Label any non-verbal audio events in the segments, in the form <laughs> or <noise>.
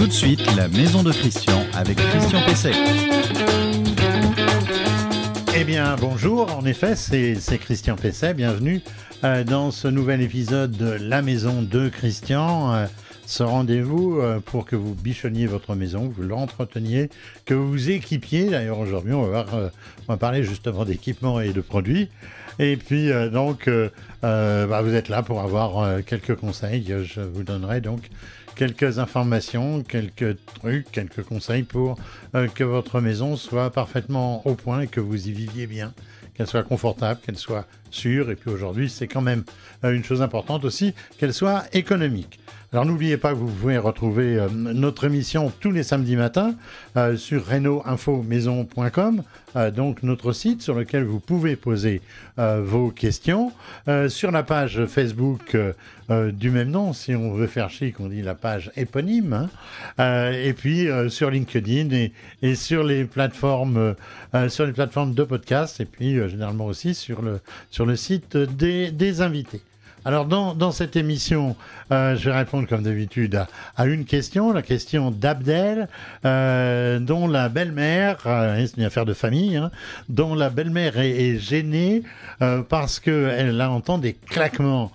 Tout de suite, la maison de Christian avec Christian Pesset. Eh bien, bonjour, en effet, c'est Christian Pesset, bienvenue euh, dans ce nouvel épisode de La maison de Christian. euh, ce rendez-vous euh, pour que vous bichonniez votre maison, que vous l'entreteniez, que vous vous équipiez. D'ailleurs, aujourd'hui, on va, parler justement d'équipement et de produits. Et puis, donc, bah, vous êtes là pour avoir quelques conseils. Je vous donnerai donc quelques informations, quelques trucs, quelques conseils pour euh, que votre maison soit parfaitement au point et que vous y viviez bien, qu'elle soit confortable, qu'elle soit sûre. Et puis aujourd'hui, c'est quand même euh, une chose importante aussi, qu'elle soit économique. Alors n'oubliez pas que vous pouvez retrouver euh, notre émission tous les samedis matins euh, sur reno-info-maison.com, euh, donc notre site sur lequel vous pouvez poser vos questions. Sur la page Facebook du même nom, si on veut faire chic, on dit la page éponyme. hein. Et puis sur LinkedIn et, sur les plateformes, de podcast et puis généralement aussi sur le sur le site des invités. Alors dans, cette émission, euh, je vais répondre comme d'habitude à, une question, la question d'Abdel, euh, dont la belle-mère, euh, c'est une affaire de famille, hein, dont la belle-mère est, gênée euh, parce qu'elle entend des claquements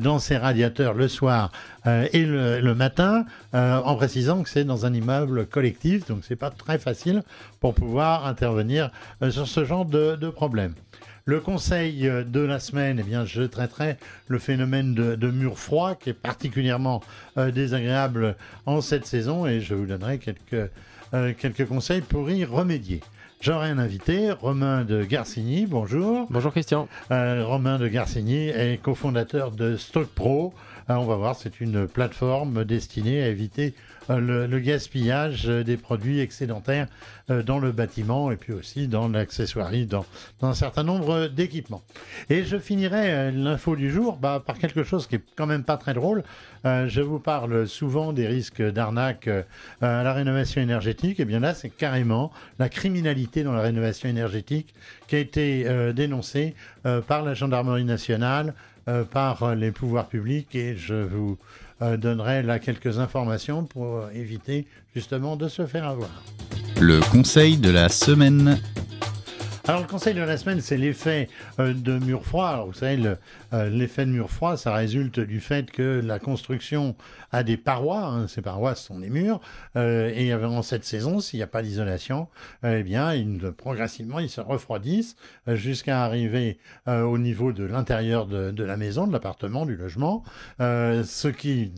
dans ses radiateurs le soir et le, matin, en précisant que c'est dans un immeuble collectif, donc c'est pas très facile pour pouvoir intervenir sur ce genre de, de problème. Le conseil euh, de la semaine, eh bien, je traiterai le phénomène de, de mur froid qui est particulièrement euh, désagréable en cette saison et je vous donnerai quelques, euh, quelques conseils pour y remédier. J'aurai un invité, Romain de Garcigny, bonjour. Bonjour Christian. Euh, Romain de Garcigny est cofondateur de Stock Pro. Euh, on va voir, c'est une plateforme destinée à éviter euh, le, gaspillage des produits excédentaires euh, dans le bâtiment et puis aussi dans l'accessoirie, dans, un certain nombre d'équipements. Et je finirai euh, l'info du jour bah, par quelque chose qui est quand même pas très drôle. Je vous parle souvent des risques d'arnaque à la rénovation énergétique. Et bien là, c'est carrément la criminalité dans la rénovation énergétique qui a été dénoncée par la gendarmerie nationale, euh, par euh, les pouvoirs publics. Et je vous euh, donnerai là quelques informations pour éviter justement de se faire avoir. Le conseil de la semaine. Alors le conseil de la semaine, c'est l'effet de mur froid. Alors, vous savez, le, euh, l'effet de mur froid, ça résulte du fait que la construction a des parois. hein, ces parois sont des murs. euh, et en cette saison, s'il n'y a pas d'isolation, eh bien, progressivement, ils se refroidissent euh, jusqu'à arriver euh, au niveau de l'intérieur de, la maison, de l'appartement, du logement. ce qui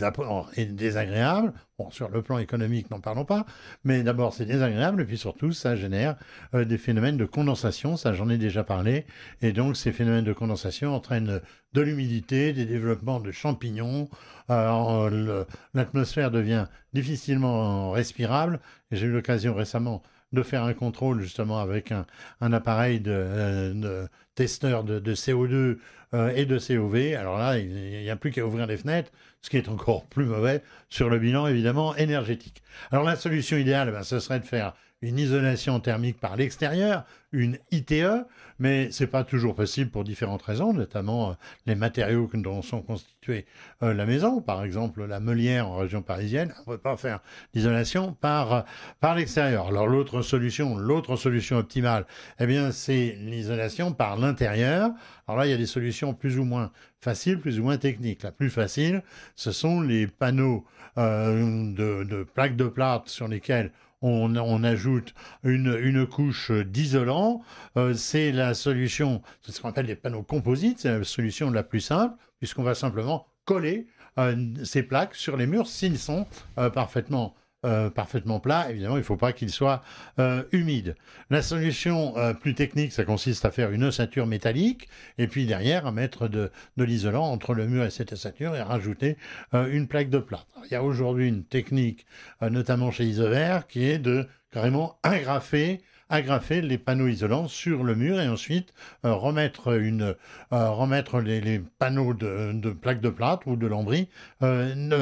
est désagréable. Bon, sur le plan économique, n'en parlons pas. Mais d'abord, c'est désagréable. Et puis surtout, ça génère des phénomènes de condensation, ça j'en ai déjà parlé, et donc ces phénomènes de condensation entraînent de l'humidité, des développements de champignons, euh, l'atmosphère devient difficilement respirable, j'ai eu l'occasion récemment de faire un contrôle justement avec un, appareil de, euh, de testeur de, de CO2 euh, et de COV. Alors là, il n'y a plus qu'à ouvrir les fenêtres, ce qui est encore <laughs> plus mauvais sur le bilan évidemment énergétique. Alors la solution idéale, ben, ce serait de faire une isolation thermique par l'extérieur, une ITE, mais c'est pas toujours possible pour différentes raisons, notamment euh, les matériaux dont sont constitués euh, la maison. Par exemple, la meulière en région parisienne, on ne peut pas faire d'isolation par, euh, par l'extérieur. Alors l'autre solution, l'autre solution optimale, eh bien, c'est l'isolation par l'intérieur. Alors là, il y a des solutions plus ou moins faciles, plus ou moins techniques. La plus facile, ce sont les panneaux de, de plaques de plâtre sur lesquels on, ajoute une, couche d'isolant. Euh, c'est la solution, c'est ce qu'on appelle des panneaux composites, c'est la solution la plus simple, puisqu'on va simplement coller euh, ces plaques sur les murs s'ils sont euh, parfaitement euh, parfaitement plats. Évidemment, il ne faut pas qu'ils soient euh, humides. La solution euh, plus technique, ça consiste à faire une ossature métallique et puis derrière à mettre de, l'isolant entre le mur et cette ossature et rajouter une plaque de plâtre. Il y a aujourd'hui une technique, notamment chez Isover, qui est de carrément agrafer agrafer les panneaux isolants sur le mur et ensuite remettre, une, remettre les, panneaux de, de plaques de plâtre ou de lambris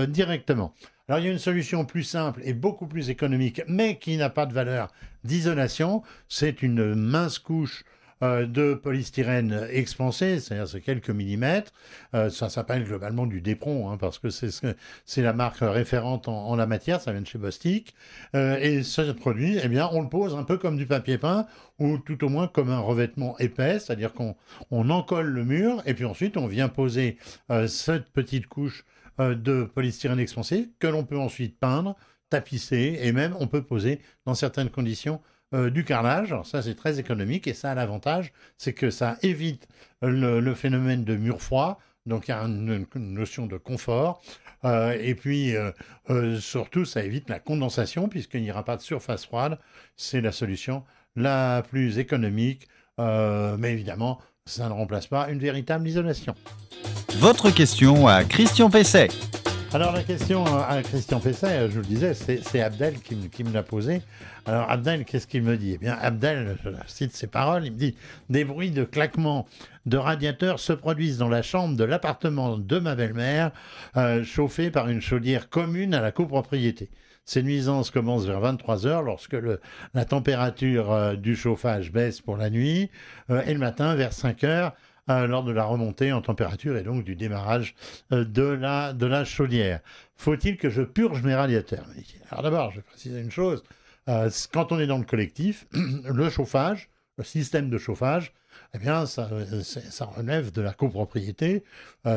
directement. Alors il y a une solution plus simple et beaucoup plus économique, mais qui n'a pas de valeur d'isolation. C'est une mince couche euh, de polystyrène expansé, c'est-à-dire c'est quelques millimètres. Euh, ça s'appelle globalement du Dépron, hein, parce que c'est la marque référente en, la matière, ça vient de chez Bostik. Euh, et ce produit, eh bien, on le pose un peu comme du papier peint, ou tout au moins comme un revêtement épais, c'est-à-dire qu'on on encolle le mur, et puis ensuite on vient poser cette petite couche de polystyrène expansé que l'on peut ensuite peindre, tapisser, et même on peut poser dans certaines conditions euh, du carrelage. Alors ça, c'est très économique et ça a l'avantage, c'est que ça évite le, phénomène de mur froid. Donc il y a une, notion de confort. Euh, et puis euh, surtout, ça évite la condensation puisqu'il n'y aura pas de surface froide. C'est la solution la plus économique. mais évidemment, ça ne remplace pas une véritable isolation. Votre question à Christian Pesset. Alors la question à Christian Pesset, je vous le disais, c'est Abdel qui, me l'a posée. Alors Abdel, qu'est-ce qu'il me dit? Eh bien Abdel, je cite ses paroles, il me dit « Des bruits de claquements de radiateurs se produisent dans la chambre de l'appartement de ma belle-mère, euh, chauffée par une chaudière commune à la copropriété. Ces nuisances commencent vers 23 heures lorsque la température euh, du chauffage baisse pour la nuit euh, et le matin vers 5 heures euh, lors de la remontée en température et donc du démarrage euh, de, la, chaudière. Faut-il que je purge mes radiateurs Alors d'abord, je vais préciser une chose. Euh, quand on est dans le collectif, <clears throat> le chauffage, le système de chauffage, eh bien, ça, ça relève de la copropriété,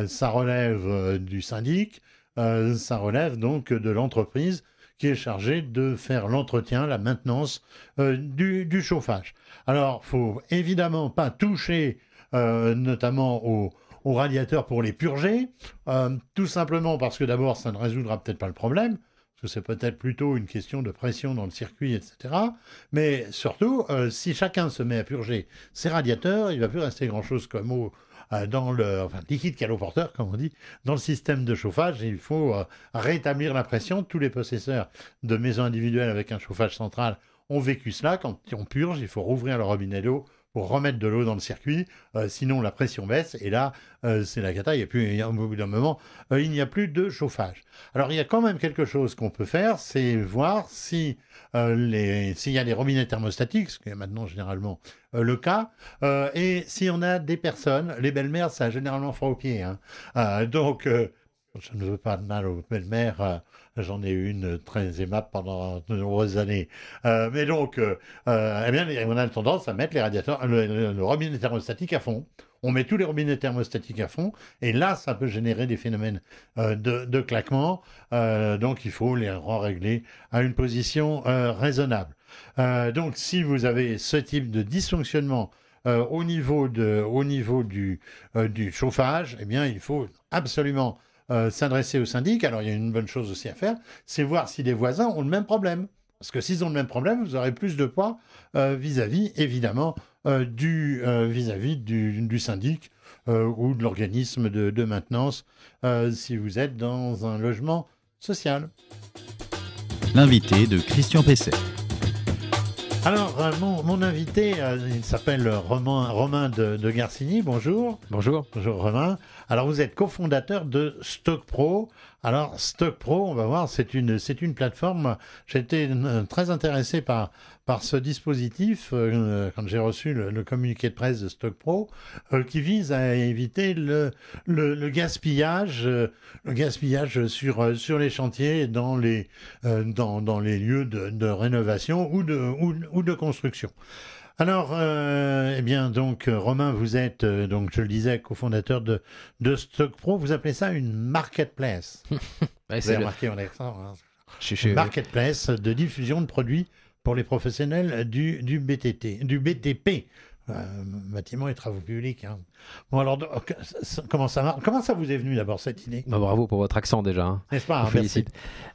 ça relève du syndic, ça relève donc de l'entreprise qui est chargée de faire l'entretien, la maintenance du, du, chauffage. Alors, faut évidemment pas toucher euh, notamment aux, radiateurs pour les purger, euh, tout simplement parce que d'abord, ça ne résoudra peut-être pas le problème, parce que c'est peut-être plutôt une question de pression dans le circuit, etc. Mais surtout, euh, si chacun se met à purger ses radiateurs, il va plus rester grand-chose comme eau dans le enfin, liquide caloporteur, comme on dit, dans le système de chauffage. Il faut rétablir la pression. Tous les possesseurs de maisons individuelles avec un chauffage central ont vécu cela. Quand on purge, il faut rouvrir le robinet d'eau remettre de l'eau dans le circuit, euh, sinon la pression baisse et là euh, c'est la cata, et puis au bout d'un moment euh, il n'y a plus de chauffage. Alors il y a quand même quelque chose qu'on peut faire, c'est voir si s'il y a des robinets thermostatiques, ce qui est maintenant généralement le cas, et si on a des personnes, les belles-mères ça a généralement froid aux pieds, hein. donc je ne veux pas de mal aux belles-mères. Euh, j'en ai une très aimable pendant de nombreuses années. Euh, mais donc, euh, eh bien, on a tendance à mettre les radiateurs, le, robinet thermostatique à fond. On met tous les robinets thermostatiques à fond, et là, ça peut générer des phénomènes de, claquement. donc, il faut les régler à une position raisonnable. donc, si vous avez ce type de dysfonctionnement au niveau, de, au niveau du, du chauffage, eh bien, il faut absolument euh, s'adresser au syndic. Alors il y a une bonne chose aussi à faire, c'est voir si les voisins ont le même problème. Parce que s'ils ont le même problème, vous aurez plus de poids euh, vis-à-vis, évidemment, euh, du vis-à-vis du, syndic ou de l'organisme de, maintenance si vous êtes dans un logement social. L'invité de Christian Pesset. Alors, mon, invité, il s'appelle Romain, Romain de, de, Garcigny. Bonjour. Bonjour. Bonjour Romain. Alors vous êtes cofondateur de Stock Pro. Alors Stock Pro, on va voir, c'est une c'est une plateforme. J'ai été euh, très intéressé par ce dispositif euh, quand j'ai reçu le, communiqué de presse de Stock Pro euh, qui vise à éviter le gaspillage sur les chantiers dans les dans, les lieux de, rénovation ou de construction. Alors, euh, eh bien, donc, euh, Romain, vous êtes, euh, donc, je le disais, cofondateur de, de Stock Pro. Vous appelez ça une marketplace. <laughs> ouais, vous avez remarqué. Hein. marketplace de diffusion de produits pour les professionnels du, du BTT, du BTP. Euh, bâtiment et travaux publics. Hein. Bon, alors, comment ça, comment ça vous est venu d'abord cette idée? Bah, Bravo pour votre accent déjà. Hein. N'est-ce pas hein, félicite.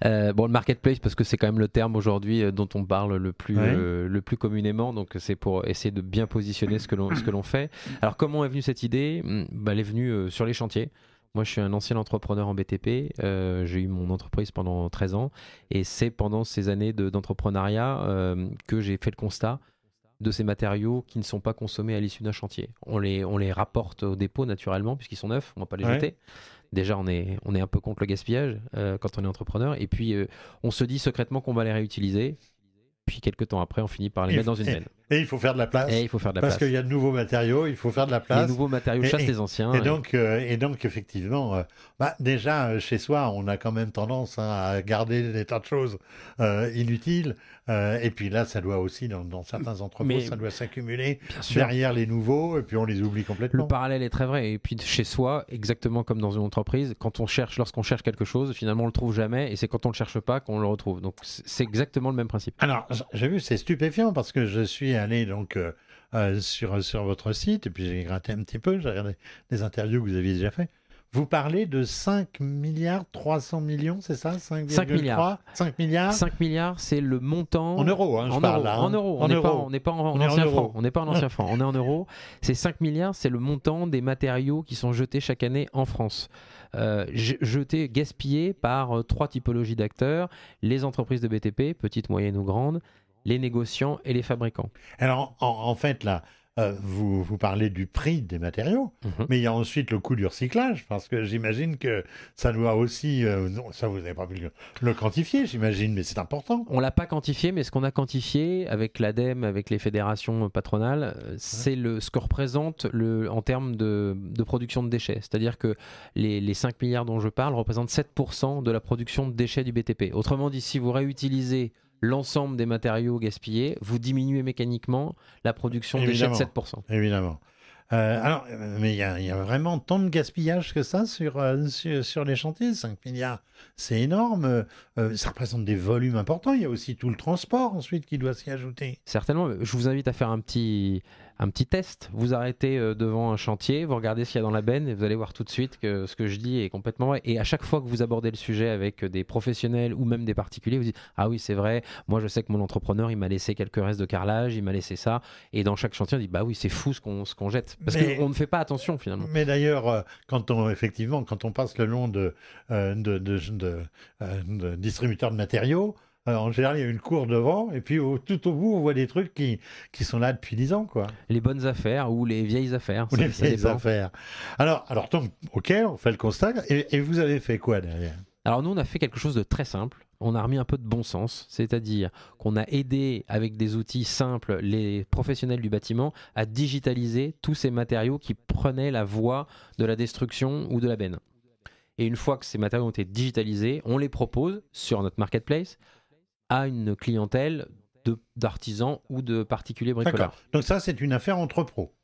Euh, bon, le marketplace, parce que c'est quand même le terme aujourd'hui euh, dont on parle le plus, le plus communément. Donc, c'est pour essayer de bien positionner ce que l'on fait. Alors, comment est venue cette idée? Hmm, bah, Elle est venue sur les chantiers. Moi, je suis un ancien entrepreneur en BTP. j'ai eu mon entreprise pendant 13 ans. Et c'est pendant ces années d'entrepreneuriat que j'ai fait le constat de ces matériaux qui ne sont pas consommés à l'issue d'un chantier. On les, on les rapporte au dépôt naturellement puisqu'ils sont neufs, on ne va pas les jeter. Déjà, on est, on est un peu contre le gaspillage euh, quand on est entrepreneur. Et puis, euh, on se dit secrètement qu'on va les réutiliser. puis quelques temps après, on finit par les mettre dans une benne. Et il faut faire de la place. Et il faut faire de la parce place. qu'il y a de nouveaux matériaux, il faut faire de la place. Les nouveaux matériaux chassent les anciens. Et, donc, euh, et donc, effectivement, euh, bah, déjà, euh, chez soi, on a quand même tendance hein, à garder des tas de choses inutiles. Et puis là, ça doit aussi, dans, dans certains entrepôts, Mais- ça doit s'accumuler derrière les nouveaux, et puis on les oublie complètement. Le parallèle est très vrai. Et puis chez soi, exactement comme dans une entreprise, quand on cherche, lorsqu'on cherche quelque chose, finalement on le trouve jamais, et c'est quand on le cherche pas qu'on le retrouve. Donc c'est exactement le même principe. Alors, j'ai vu, c'est stupéfiant parce que je suis allé donc euh, euh, sur, sur votre site et puis j'ai gratté un petit peu, j'ai regardé les interviews que vous aviez déjà fait. Vous parlez de 5 milliards 300 millions, c'est ça? 5, 5 milliards. 5 milliards? 5 milliards, c'est le montant. En euros, hein, je en parle euros, là, hein. en euros. En On n'est pas, en, On ancien franc. On n'est pas en ancien franc. On est en euros. C'est 5 milliards, c'est le montant des matériaux qui sont jetés chaque année en France. Euh, jetés, gaspillés par euh, trois typologies d'acteurs les entreprises de BTP, petites, moyennes ou grandes, les négociants et les fabricants. Alors, en, en fait, là, euh, vous, vous parlez du prix des matériaux, Mhm. mais il y a ensuite le coût du recyclage, parce que j'imagine que ça doit aussi... euh, non, ça, vous n'avez pas pu le, le quantifier, j'imagine, mais c'est important. On l'a pas quantifié, mais ce qu'on a quantifié avec l'ADEME, avec les fédérations patronales, euh, c'est le ce que représente le, en termes de, de production de déchets. C'est-à-dire que les, les 5 milliards dont je parle représentent 7% de la production de déchets du BTP. Autrement dit, si vous réutilisez l'ensemble des matériaux gaspillés, vous diminuez mécaniquement la production déchets de Évidemment. 7%. Évidemment. Euh, alors, mais il y, a- il y a vraiment tant de gaspillage que ça sur, euh, sur, sur les chantiers, 5 milliards, c'est énorme. Euh, ça représente des volumes importants. Il y a aussi tout le transport ensuite qui doit s'y ajouter. Certainement, je vous invite à faire un petit, un petit test. Vous arrêtez euh, devant un chantier, vous regardez ce qu'il y a dans la benne et vous allez voir tout de suite que ce que je dis est complètement vrai. Et à chaque fois que vous abordez le sujet avec des professionnels ou même des particuliers, vous dites Ah oui, c'est vrai, moi je sais que mon entrepreneur il m'a laissé quelques restes de carrelage, il m'a laissé ça. Et dans chaque chantier, on dit Bah oui, c'est fou ce qu'on jette. Parce qu'on ne fait pas attention finalement. Mais d'ailleurs, euh, quand on effectivement, quand on passe le long de, euh, de, de, de, de distributeurs de matériaux, euh, en général, il y a une cour devant, et puis au- tout au bout, on voit des trucs qui, qui sont là depuis 10 ans, quoi. Les bonnes affaires ou les vieilles affaires. Ou ça- les vieilles dépend. affaires. Alors, alors donc, ok, on fait le constat. Et, et vous avez fait quoi derrière? Alors nous, on a fait quelque chose de très simple. On a remis un peu de bon sens, c'est-à-dire qu'on a aidé avec des outils simples les professionnels du bâtiment à digitaliser tous ces matériaux qui prenaient la voie de la destruction ou de la benne. Et une fois que ces matériaux ont été digitalisés, on les propose sur notre marketplace à une clientèle d'artisans ou de particuliers bricoleurs. Donc ça, c'est une affaire entre pros.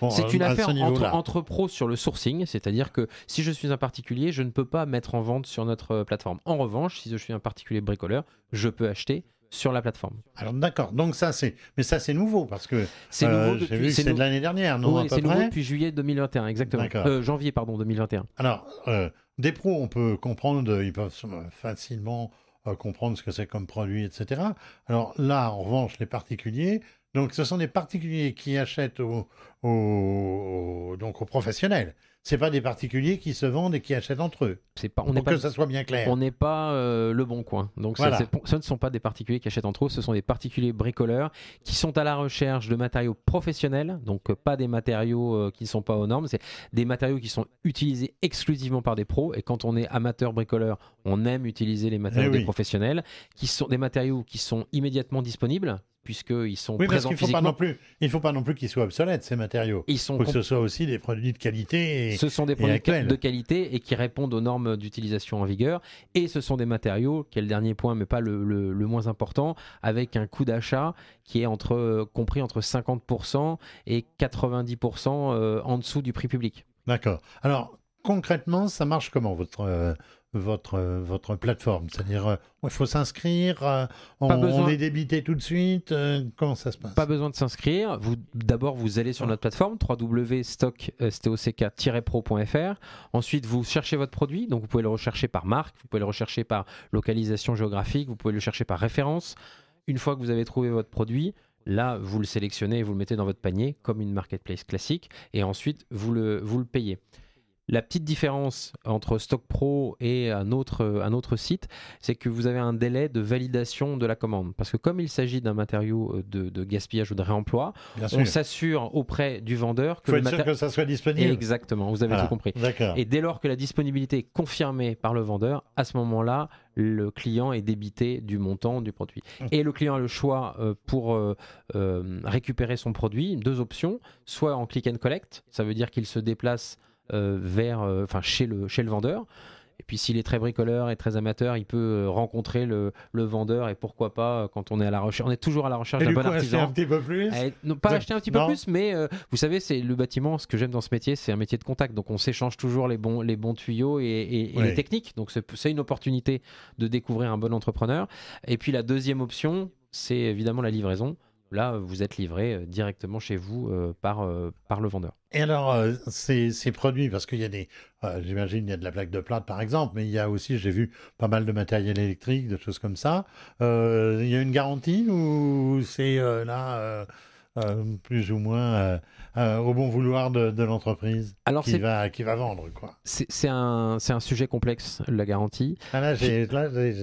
Bon, C'est une à affaire ce entre, entre pros sur le sourcing, c'est-à-dire que si je suis un particulier, je ne peux pas mettre en vente sur notre euh, plateforme. En revanche, si je suis un particulier bricoleur, je peux acheter sur la plateforme. Alors d'accord. Donc ça, c'est, mais ça, c'est nouveau parce que C'est euh, nouveau j'ai depuis c'est nou- de l'année dernière, non Oui, c'est nouveau depuis juillet 2021, exactement. Euh, janvier, pardon, 2021. Alors, euh, des pros, on peut comprendre, ils peuvent euh, facilement comprendre ce que c'est comme produit, etc. Alors là, en revanche, les particuliers, donc ce sont des particuliers qui achètent donc aux professionnels. C'est pas des particuliers qui se vendent et qui achètent entre eux. C'est pas, on Pour que pas, ça soit bien clair. on n'est pas euh, le bon coin. Donc Voilà. ce ne sont pas des particuliers qui achètent entre eux, ce sont des particuliers bricoleurs qui sont à la recherche de matériaux professionnels, donc euh, pas des matériaux euh, qui ne sont pas aux normes, c'est des matériaux qui sont utilisés exclusivement par des pros. Et quand on est amateur bricoleur, on aime utiliser les matériaux Eh des professionnels, qui sont des matériaux qui sont immédiatement disponibles puisqu'ils sont Oui, parce présents qu'il faut pas non plus, il faut pas non plus qu'ils soient obsolètes ces matériaux. Ils sont Il faut que ce soit aussi des produits de qualité. Et... Ce sont des produits actuels. de qualité et qui répondent aux normes d'utilisation en vigueur. Et ce sont des matériaux, qui est le dernier point, mais pas le, le- le moins important, avec un coût d'achat qui est entre, euh, compris entre 50% et 90% euh, en dessous du prix public. D'accord. Alors concrètement, ça marche comment votre euh, votre euh, votre plateforme C'est-à-dire, euh, il faut s'inscrire, euh, on, on est débité tout de suite. euh, comment ça se passe? Pas besoin de s'inscrire. Vous, d'abord, vous allez sur notre plateforme www.stock-pro.fr. Ensuite, vous cherchez votre produit. Donc, vous pouvez le rechercher par marque, vous pouvez le rechercher par localisation géographique, vous pouvez le chercher par référence. Une fois que vous avez trouvé votre produit, là, vous le sélectionnez et vous le mettez dans votre panier comme une marketplace classique. Et ensuite, vous le, vous le payez. La petite différence entre Stock Pro et un autre, un autre site, c'est que vous avez un délai de validation de la commande. Parce que comme il s'agit d'un matériau euh, de, de gaspillage ou de réemploi, Bien on s'assure auprès du vendeur que faut le être sûr que ça soit disponible. Exactement, vous avez tout compris. Et dès lors que la disponibilité est confirmée par le vendeur, à ce moment-là, le client est débité du montant du produit. Et le client a le choix euh, pour euh, euh, récupérer son produit, deux options, soit en click and collect, ça veut dire qu'il se déplace vers, euh, enfin chez le chez le vendeur. Et puis s'il est très bricoleur et très amateur, il peut euh, rencontrer le, le vendeur et pourquoi pas euh, quand on est à la recherche, on est toujours à la recherche d'un du bon coup, acheter un artisan. petit peu plus. Eh, non, pas acheter un petit peu plus, mais euh, vous savez, c'est le bâtiment. Ce que j'aime dans ce métier, c'est un métier de contact. Donc, on s'échange toujours les bons, les bons tuyaux et, et- et Oui. les techniques. Donc, c'est c'est une opportunité de découvrir un bon entrepreneur. Et puis, la deuxième option, c'est évidemment la livraison. Là, vous êtes livré euh, directement chez vous euh, par, euh, par le vendeur. Et alors, ces, produits, parce qu'il y a des, j'imagine, il y a de la plaque de plate par exemple, mais il y a aussi, j'ai vu pas mal de matériel électrique, de choses comme ça. Il y a une garantie ou c'est là euh, plus ou moins euh, euh, au bon vouloir de, de l'entreprise Alors, qui c'est va, qui va vendre quoi. c'est- un, un sujet complexe, la garantie. Ah là, j'ai,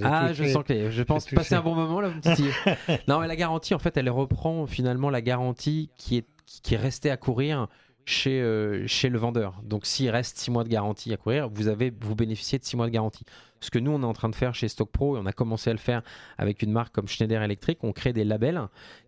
Ah, touché. je sens que je pense passer un bon moment là, <laughs> non, mais la garantie, en fait, elle reprend finalement la garantie qui est, qui est restée à courir chez, euh, chez le vendeur. Donc, s'il reste 6 mois de garantie à courir, vous, avez, vous bénéficiez de 6 mois de garantie. Ce que nous, on est en train de faire chez Stock Pro, et on a commencé à le faire avec une marque comme Schneider Electric, on crée des labels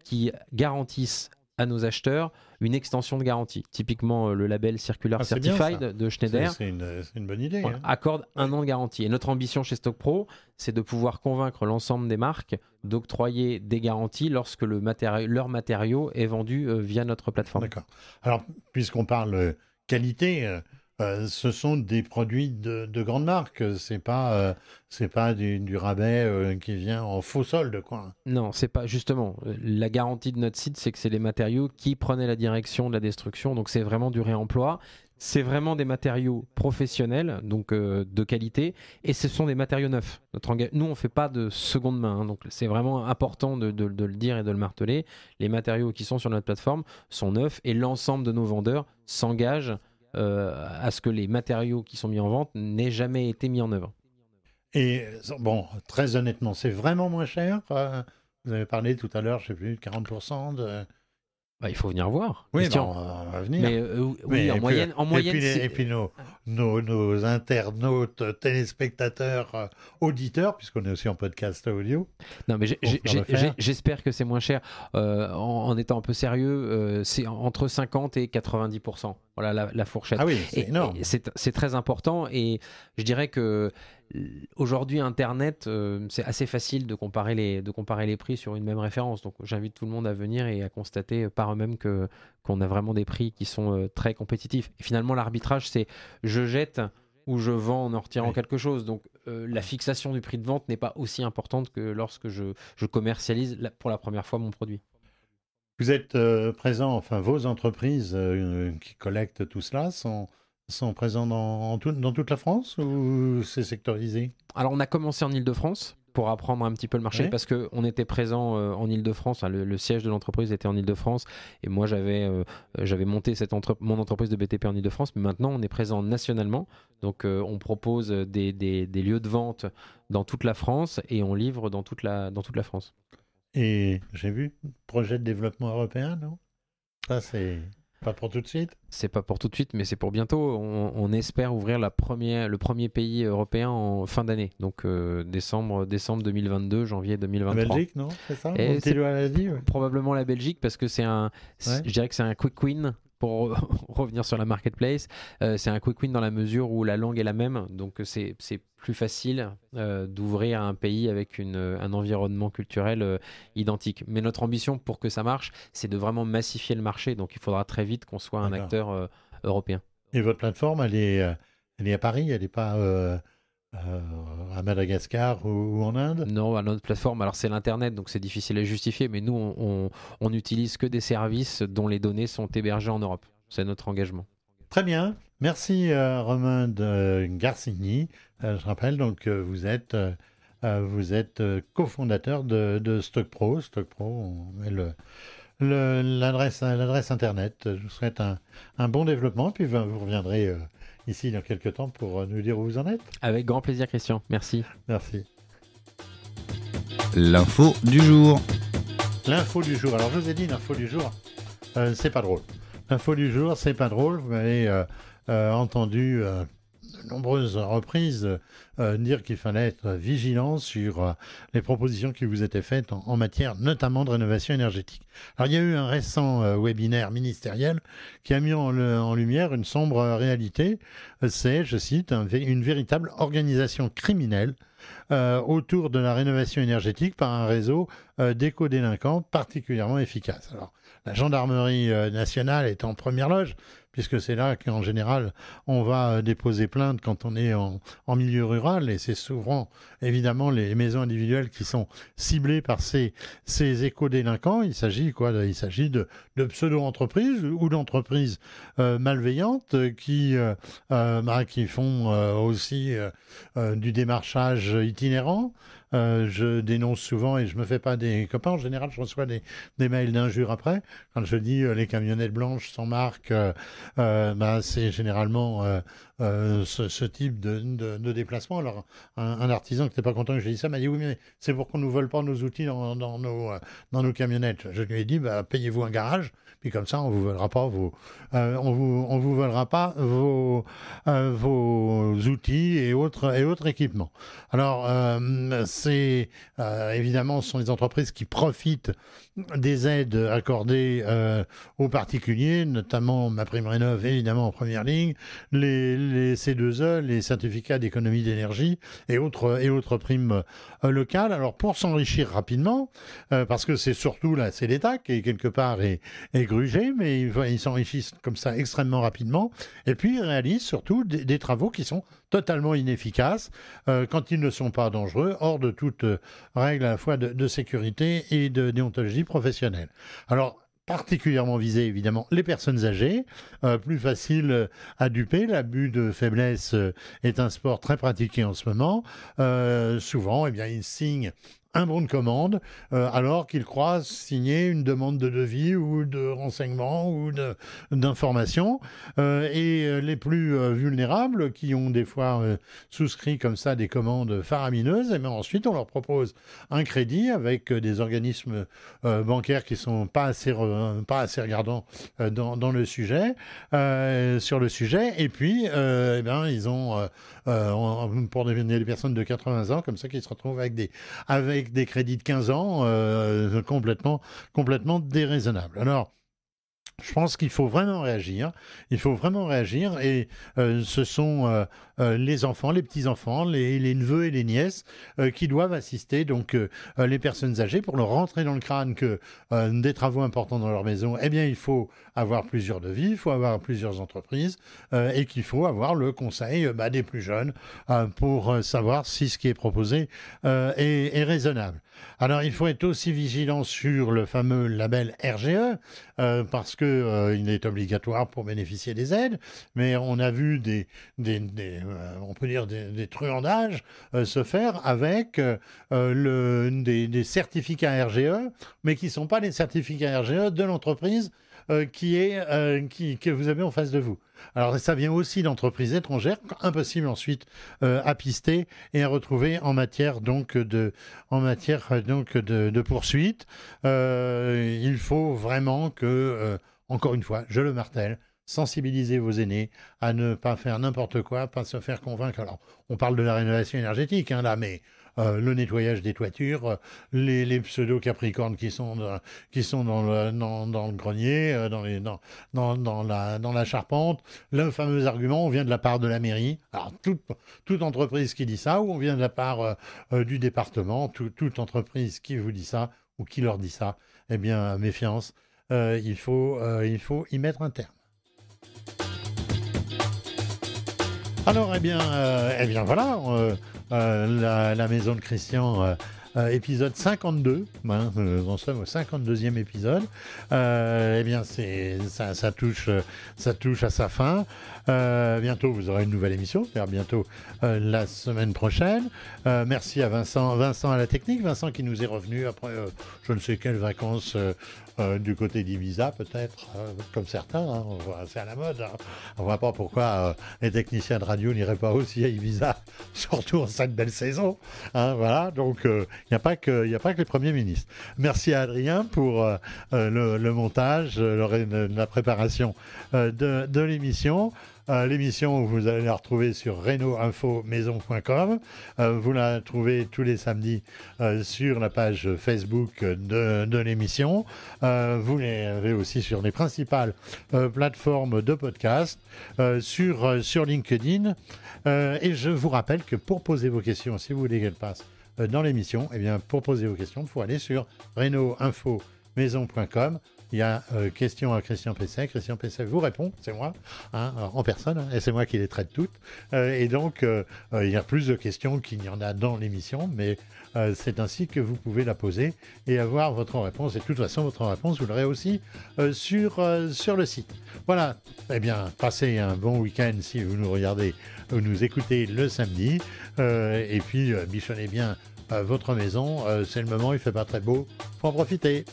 qui garantissent à nos acheteurs une extension de garantie. Typiquement, euh, le label Circular Ah, bien, Certified de Schneider c'est une, c'est une bonne idée. on hein. accorde un an de garantie. Et notre ambition chez Stock Pro, c'est de pouvoir convaincre l'ensemble des marques d'octroyer des garanties lorsque le matéri- leur matériau est vendu euh, via notre plateforme. D'accord. Alors, puisqu'on parle euh, qualité, euh, euh, ce sont des produits de, de grandes marques. C'est pas, euh, c'est pas du, rabais euh, qui vient en faux solde, quoi. Non, c'est pas justement la garantie de notre site, c'est que c'est les matériaux qui prenaient la direction de la destruction. Donc c'est vraiment du réemploi. C'est vraiment des matériaux professionnels, donc de qualité, et ce sont des matériaux neufs. Notre Nous, on fait pas de seconde main, hein, donc c'est vraiment important de, de- le dire et de le marteler. Les matériaux qui sont sur notre plateforme sont neufs, et l'ensemble de nos vendeurs s'engagent à ce que les matériaux qui sont mis en vente n'aient jamais été mis en œuvre. Et euh, bon, très honnêtement, c'est vraiment moins cher. euh, vous avez parlé tout à l'heure, je sais plus, de 40% de. Bah, il faut venir voir. Oui, on va venir. mais euh, oui, Mais, en puis, moyenne, en et moyenne, puis, et puis nos, nos, nos internautes, téléspectateurs, euh, auditeurs, puisqu'on est aussi en podcast audio. Non, mais j'espère que c'est moins cher. Euh, en, en étant un peu sérieux, euh, c'est entre 50 et 90% Voilà la, la fourchette. Ah oui, c'est énorme. C'est c'est très important et je dirais que euh, aujourd'hui Internet, euh, c'est assez facile de comparer, les, de comparer les prix sur une même référence. Donc j'invite tout le monde à venir et à constater par eux-mêmes que qu'on a vraiment des prix qui sont euh, très compétitifs. Et finalement l'arbitrage, c'est je jette ou je vends en en retirant Oui. quelque chose. Donc euh, la fixation du prix de vente n'est pas aussi importante que lorsque je, je commercialise la- pour la première fois mon produit. Vous êtes euh, présent, enfin vos entreprises euh, qui collectent tout cela sont, sont présents dans, en tout- dans toute la France ou c'est sectorisé? Alors, on a commencé en Ile-de-France pour apprendre un petit peu le marché Ouais. parce qu'on était présent euh, en Ile-de-France. hein, le, le siège de l'entreprise était en Ile-de-France et moi, j'avais euh, euh, j'avais monté cette entre- mon entreprise de BTP en Ile-de-France. Mais maintenant, on est présent nationalement. Donc, euh, on propose des, des- des lieux de vente dans toute la France et on livre dans toute la, dans toute la France. Et j'ai vu, projet de développement européen, non? Ça, c'est pas pour tout de suite C'est pas pour tout de suite, mais c'est pour bientôt. On, on espère ouvrir la première, le premier pays européen en fin d'année. Donc, euh, décembre, décembre 2022, janvier La 2023. Belgique, non? C'est ça? Et l'a probablement la Belgique parce que c'est un, Ouais. je dirais que c'est un quick win pour <laughs> revenir sur la marketplace. Euh, c'est un quick win dans la mesure où la langue est la même, donc c'est c'est plus facile euh, d'ouvrir un pays avec une, un environnement culturel euh, identique. Mais notre ambition pour que ça marche, c'est de vraiment massifier le marché. Donc il faudra très vite qu'on soit un acteur euh, européen. Et votre plateforme, elle est, elle est à Paris, elle n'est pas euh, à Madagascar ou, ou en Inde? Non, à notre plateforme, alors c'est l'Internet, donc c'est difficile à justifier, mais nous, on, n'utilise que des services dont les données sont hébergées en Europe. C'est notre engagement. Très bien. Merci euh, Romain de Garcigny. Euh, je rappelle donc vous êtes, vous êtes cofondateur de, de Stock Pro. Stock Pro, on met le- l'adresse l'adresse internet. Je vous souhaite un, un bon développement, puis vous reviendrez ici dans quelques temps pour nous dire où vous en êtes. Avec grand plaisir, Christian. Merci. Merci. L'info du jour. L'info du jour. Alors, je vous ai dit, l'info du jour, euh, c'est pas drôle. L'info du jour, c'est pas drôle. Vous m'avez euh, euh, entendu nombreuses reprises dire qu'il fallait être vigilant sur les propositions qui vous étaient faites en, matière notamment de rénovation énergétique. Alors, il y a eu un récent webinaire ministériel qui a mis en, lumière une sombre réalité. C'est, je cite, une véritable organisation criminelle euh, autour de la rénovation énergétique par un réseau euh, d'éco-délinquants particulièrement efficace. Alors, la gendarmerie euh, nationale est en première loge, puisque c'est là qu'en général on va euh, déposer plainte quand on est en, milieu rural, et c'est souvent évidemment les maisons individuelles qui sont ciblées par ces, ces éco-délinquants. Il s'agit quoi Il s'agit de, pseudo-entreprises ou d'entreprises euh, malveillantes qui, bah, qui font aussi du démarchage itinérant. Euh, je dénonce souvent et je me fais pas des copains. En général, je reçois des, mails d'injures après. Quand je dis euh, les camionnettes blanches sans marque, euh, bah, c'est généralement ce, ce, type de, de, de, déplacement. Alors, un, artisan qui n'était pas content que j'ai dit ça m'a dit oui, mais c'est pour qu'on ne nous vole pas nos outils dans, nos, dans nos camionnettes. Je lui ai dit bah, payez-vous un garage puis comme ça, on vous volera pas vos, euh, on vous, on vous volera pas vos, euh, vos outils et autres et autres équipements. Alors, euh, c'est évidemment, ce sont les entreprises qui profitent des aides accordées aux particuliers, notamment ma prime rénov, évidemment en première ligne, les, les C2E, les certificats d'économie d'énergie et autres et autres primes locales. Alors, pour s'enrichir rapidement, parce que c'est surtout là, c'est l'État qui quelque part est, est grugé, mais ils s'enrichissent comme ça extrêmement rapidement. Et puis, ils réalisent surtout des, travaux qui sont totalement inefficaces euh, quand ils ne sont pas dangereux, hors de toute euh, règle à la fois de, sécurité et de déontologie professionnelle. Alors, particulièrement visé évidemment les personnes âgées, euh, plus facile à duper. L'abus de faiblesse est un sport très pratiqué en ce moment. souvent, eh bien, ils signent un bon de commande, euh, alors qu'il croit signer une demande de devis ou de renseignement ou d'information. Euh, et euh, les plus vulnérables, qui ont des fois souscrit comme ça des commandes faramineuses, et eh bien ensuite on leur propose un crédit avec des organismes bancaires qui sont pas assez, pas assez regardants dans, dans, le sujet, sur le sujet. Et puis, eh bien, ils ont, pour des, personnes de 80 ans, comme ça, qui se retrouvent avec des, avec des crédits de 15 ans euh, complètement, complètement déraisonnables. Alors, je pense qu'il faut vraiment réagir. Il faut vraiment réagir. Et euh, ce sont euh, les enfants, les petits-enfants, les, neveux et les nièces qui doivent assister donc les personnes âgées pour leur rentrer dans le crâne que des travaux importants dans leur maison, eh bien, il faut avoir plusieurs devis, il faut avoir plusieurs entreprises et qu'il faut avoir le conseil bah, des plus jeunes pour savoir si ce qui est proposé est, raisonnable. Alors, il faut être aussi vigilant sur le fameux label RGE parce que euh, il est obligatoire pour bénéficier des aides, mais on a vu des, euh, on peut dire des, truandages euh, se faire avec le, des, certificats RGE, mais qui ne sont pas les certificats RGE de l'entreprise qui est que vous avez en face de vous. Alors ça vient aussi d'entreprises étrangères, impossible ensuite à pister et à retrouver en matière donc de en matière donc de, de poursuite. il faut vraiment que encore une fois, je le martèle, sensibiliser vos aînés à ne pas faire n'importe quoi, pas se faire convaincre. Alors, on parle de la rénovation énergétique, hein, là, mais euh, le nettoyage des toitures, euh, les, pseudo-capricornes qui sont, dans, qui sont dans, le, dans, le grenier, euh, dans, les, dans, dans, la, dans la charpente. Le fameux argument, on vient de la part de la mairie. Alors, toute, toute entreprise qui dit ça, ou on vient de la part du département, toute entreprise qui vous dit ça, ou qui leur dit ça, eh bien, méfiance. Il, faut, il faut y mettre un terme. Alors, eh bien, euh, eh bien voilà, la, maison de Christian épisode 52. Hein, nous en sommes au 52e épisode. eh bien, ça, touche, ça touche à sa fin. bientôt, vous aurez une nouvelle émission, c'est-à-dire bientôt la semaine prochaine. merci à Vincent, Vincent à la technique, Vincent qui nous est revenu après je ne sais quelles vacances euh, du côté d'Ibiza, peut-être, euh, comme certains. Hein, c'est à la mode. Hein. On ne voit pas pourquoi euh, les techniciens de radio n'iraient pas aussi à Ibiza, <laughs> surtout en cette belle saison. Hein, voilà, donc il n'y a, pas que, les premiers ministres. Merci à Adrien pour le, montage, la préparation de l'émission. Euh, l'émission, vous allez la retrouver sur reno-info-maison.com. Euh, vous la trouvez tous les samedis euh, sur la page Facebook de, l'émission. vous l'avez aussi sur les principales plateformes de podcast, sur LinkedIn. et je vous rappelle que pour poser vos questions, si vous voulez qu'elles passent dans l'émission, eh bien, pour poser vos questions, il faut aller sur reno-info-maison.com il y a euh, question à Christian Pesset. Christian Pesset vous répond, c'est moi, hein, en personne, hein, et c'est moi qui les traite toutes. Euh, et donc, euh, il y a plus de questions qu'il n'y en a dans l'émission, mais c'est ainsi que vous pouvez la poser et avoir votre réponse. Et de toute façon, votre réponse, vous l'aurez aussi sur, sur le site. Voilà, eh bien, passez un bon week-end si vous nous regardez ou nous écoutez le samedi. et puis, bichonnez bien votre maison. c'est le moment, il fait pas très beau. Faut en profiter.